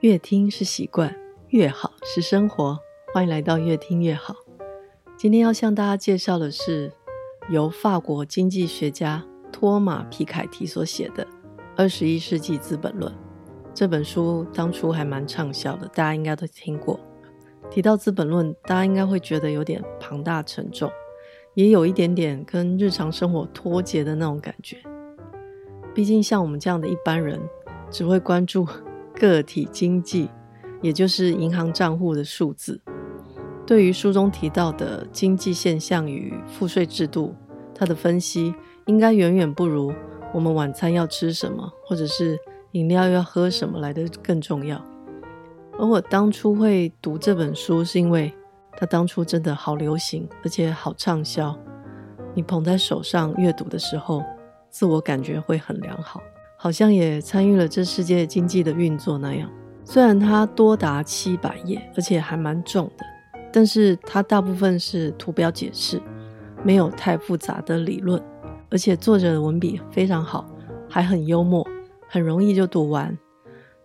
越听是习惯，越好是生活。欢迎来到越听越好。今天要向大家介绍的是由法国经济学家托马·皮凯提所写的《二十一世纪资本论》。这本书当初还蛮畅销的，大家应该都听过。提到《资本论》，大家应该会觉得有点庞大沉重，也有一点点跟日常生活脱节的那种感觉。毕竟像我们这样的一般人，只会关注。个体经济，也就是银行账户的数字，对于书中提到的经济现象与赋税制度，它的分析应该远远不如我们晚餐要吃什么，或者是饮料要喝什么来得更重要。而我当初会读这本书，是因为它当初真的好流行，而且好畅销。你捧在手上阅读的时候，自我感觉会很良好。好像也参与了这世界经济的运作那样。虽然它多达七百页，而且还蛮重的，但是它大部分是图表解释，没有太复杂的理论，而且作者的文笔非常好，还很幽默，很容易就读完。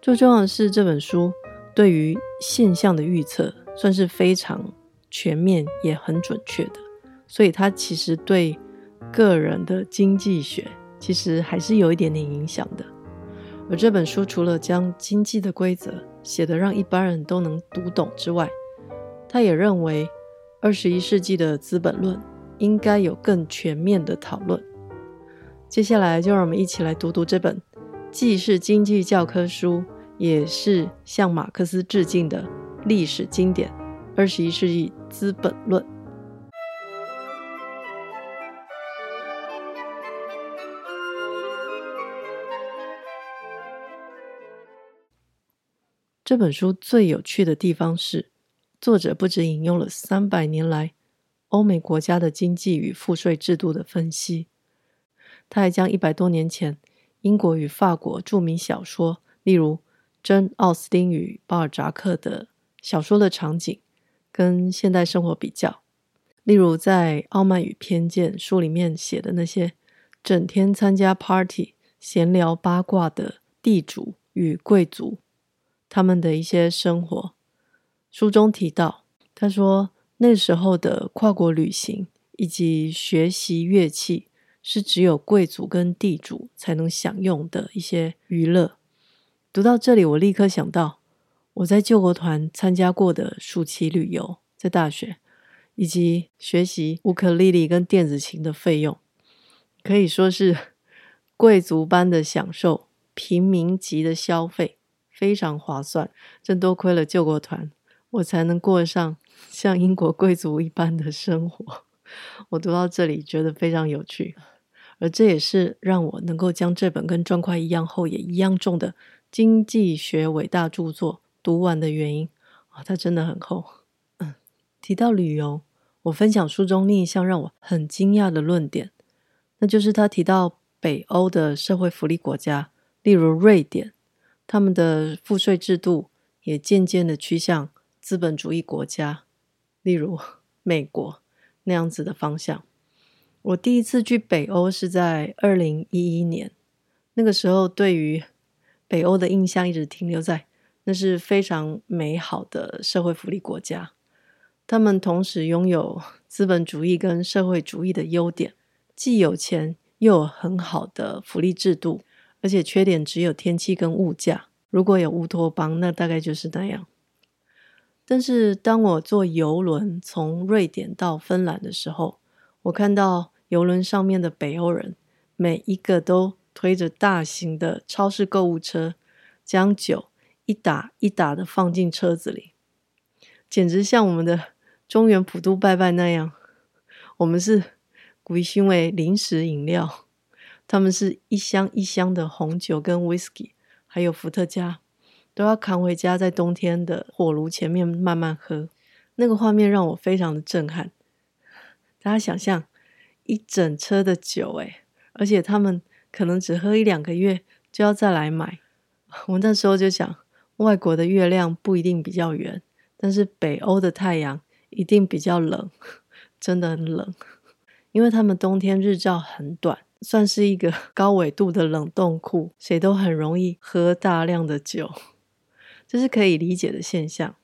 最重要的是，这本书对于现象的预测算是非常全面，也很准确的，所以它其实对个人的经济学。其实还是有一点点影响的。而这本书除了将经济的规则写得让一般人都能读懂之外，他也认为二十一世纪的《资本论》应该有更全面的讨论。接下来就让我们一起来读读这本既是经济教科书，也是向马克思致敬的历史经典《二十一世纪资本论》。这本书最有趣的地方是，作者不止引用了三百年来欧美国家的经济与赋税制度的分析，他还将一百多年前英国与法国著名小说，例如珍·奥斯汀与巴尔扎克的小说的场景，跟现代生活比较。例如在《傲慢与偏见》书里面写的那些整天参加 party、闲聊八卦的地主与贵族。他们的一些生活，书中提到，他说那时候的跨国旅行以及学习乐器是只有贵族跟地主才能享用的一些娱乐。读到这里，我立刻想到我在救国团参加过的暑期旅游，在大学以及学习乌克丽丽跟电子琴的费用，可以说是贵族般的享受，平民级的消费。非常划算，真多亏了救国团，我才能过上像英国贵族一般的生活。我读到这里觉得非常有趣，而这也是让我能够将这本跟砖块一样厚也一样重的经济学伟大著作读完的原因啊，它真的很厚。嗯，提到旅游，我分享书中另一项让我很惊讶的论点，那就是他提到北欧的社会福利国家，例如瑞典。他们的赋税制度也渐渐的趋向资本主义国家，例如 美国那样子的方向。我第一次去北欧是在二零一一年，那个时候对于北欧的印象一直停留在那是非常美好的社会福利国家。他们同时拥有资本主义跟社会主义的优点，既有钱又有很好的福利制度。而且缺点只有天气跟物价。如果有乌托邦，那大概就是那样。但是当我坐邮轮从瑞典到芬兰的时候，我看到邮轮上面的北欧人，每一个都推着大型的超市购物车，将酒一打一打的放进车子里，简直像我们的中原普渡拜拜那样。我们是 归类为零食饮料。他们是一箱一箱的红酒跟 whisky，还有伏特加，都要扛回家，在冬天的火炉前面慢慢喝。那个画面让我非常的震撼。大家想象一整车的酒，诶，而且他们可能只喝一两个月就要再来买。我那时候就想，外国的月亮不一定比较圆，但是北欧的太阳一定比较冷，真的很冷，因为他们冬天日照很短。算是一个 高纬度的冷冻库，谁都很容易喝大量的酒。这是可以理解的现象，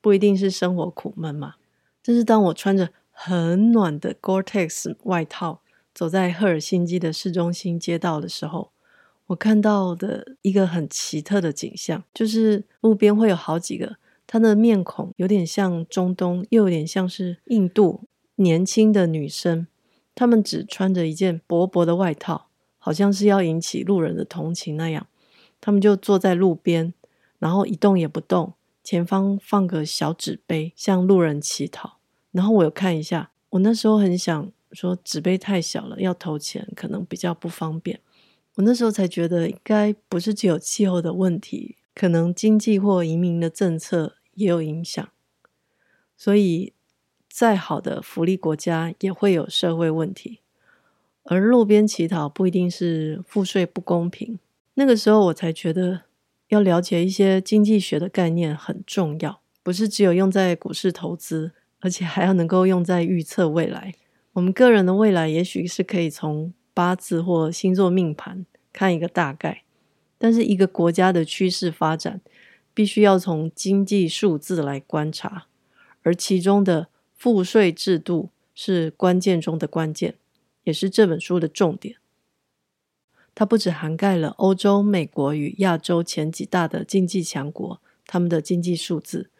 不一定是生活苦闷嘛。但是当我穿着很暖的 Gore-Tex 外套走在赫尔辛基的市中心街道的时候，我看到的一个很奇特的景象，就是路边会有好几个，他的面孔有点像中东，又有点像是印度年轻的女生，他们只穿着一件薄薄的外套，好像是要引起路人的同情那样。他们就坐在路边，然后一动也不动，前方放个小纸杯，向路人乞讨。然后我有看一下，我那时候很想说纸杯太小了，要投钱可能比较不方便。我那时候才觉得，应该不是只有气候的问题，可能经济或移民的政策也有影响。所以，再好的福利国家也会有社会问题，而路边乞讨不一定是赋税不公平。那个时候我才觉得，要了解一些经济学的概念很重要，不是只有用在股市投资，而且还要能够用在预测未来。我们个人的未来也许是可以从八字或星座命盘看一个大概，但是一个国家的趋势发展，必须要从经济数字来观察，而其中的赋税制度是关键中的关键，也是这本书的重点。它不只涵盖了欧洲、美国与亚洲前几大的经济强国，他们的经济数字。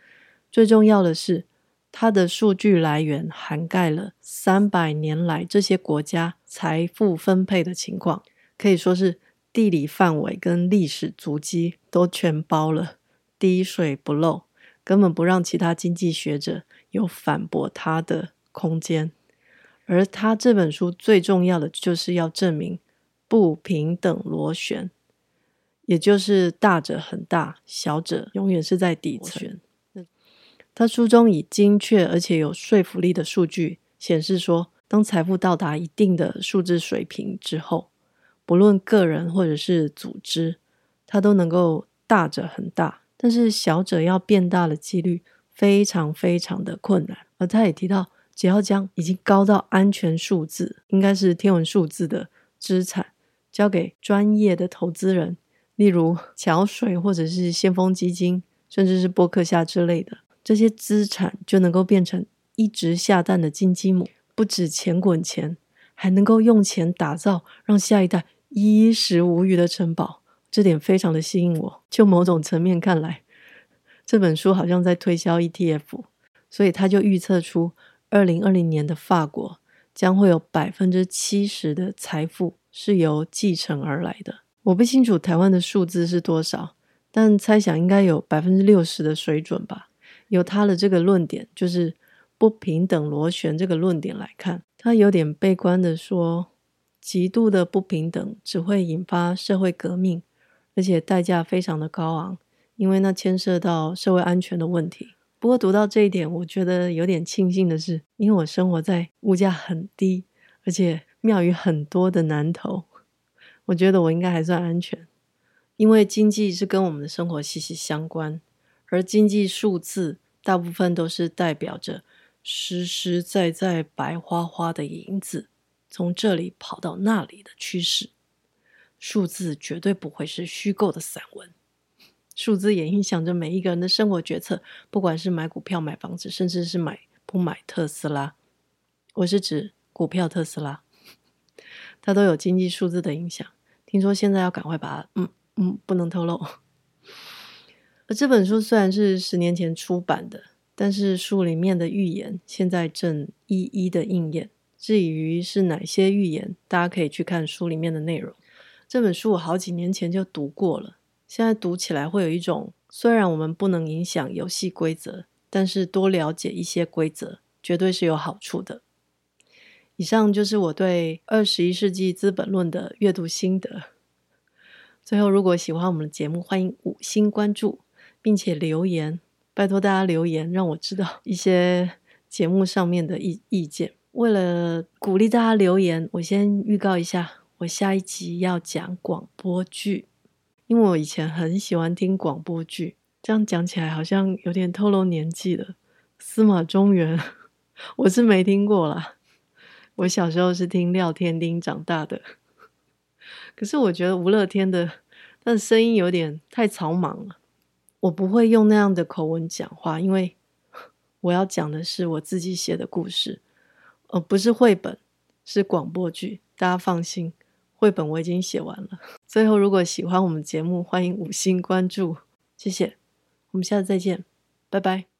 最重要的是，它的数据来源涵盖了三百年来这些国家财富分配的情况，可以说是地理范围跟历史足迹都全包了，滴水不漏，根本不让其他经济学者有反驳他的空间。而他这本书最重要的就是要证明。不平等螺旋，也就是大者很大，小者永远是在底层。他书中以精确而且有说服力的数据显示说，当财富到达一定的数字水平之后，不论个人或者是组织，它都能够大者很大，但是小者要变大的几率非常非常的困难。而他也提到，只要将已经高到安全数字，应该是天文数字的资产。交给专业的投资人，例如桥水或者是先锋基金，甚至是波克夏之类的，这些资产就能够变成一直下蛋的金鸡母，不止钱滚钱，还能够用钱打造让下一代衣食无虞的城堡。这点非常的吸引我。就某种层面看来，这本书好像在推销 ETF，所以他就预测出二零二零年的法国将会有百分之七十的财富。是由继承而来的。我不清楚台湾的数字是多少，但猜想应该有百分之六十的水准吧。由他的这个论点，就是不平等螺旋这个论点来看，他有点悲观的说，极度的不平等只会引发社会革命，而且代价非常的高昂，因为那牵涉到社会安全的问题。不过读到这一点，我觉得有点庆幸的是，因为我生活在物价很低，而且。庙宇很多的南投，我觉得我应该还算安全，因为经济是跟我们的生活息息相关，而经济数字大部分都是代表着实实在在白花花的银子从这里跑到那里的趋势，数字绝对不会是虚构的散文，数字也影响着每一个人的生活决策，不管是买股票、买房子，甚至是买不买特斯拉，我是指股票特斯拉。它都有经济数字的影响。听说现在要赶快把它，嗯嗯，不能透露。而这本书虽然是十年前出版的，但是书里面的预言现在正一一的应验。至于是哪些预言，大家可以去看书里面的内容。这本书我好几年前就读过了，现在读起来会有一种，虽然我们不能影响游戏规则，但是多了解一些规则，绝对是有好处的。以上就是我对《二十一世纪资本论》的阅读心得。最后，如果喜欢我们的节目，欢迎五星关注，并且留言，拜托大家留言，让我知道一些节目上面的意意见。为了鼓励大家留言，我先预告一下，我下一集要讲广播剧，因为我以前很喜欢听广播剧，这样讲起来好像有点透露年纪了。司马中原，我是没听过啦。我小时候是听廖天丁长大的，可是我觉得吴乐天的他的声音有点太草莽了，我不会用那样的口吻讲话，因为我要讲的是我自己写的故事，呃，不是绘本，是广播剧。大家放心，绘本我已经写完了。最后，如果喜欢我们节目，欢迎五星关注，谢谢。我们下次再见，拜拜。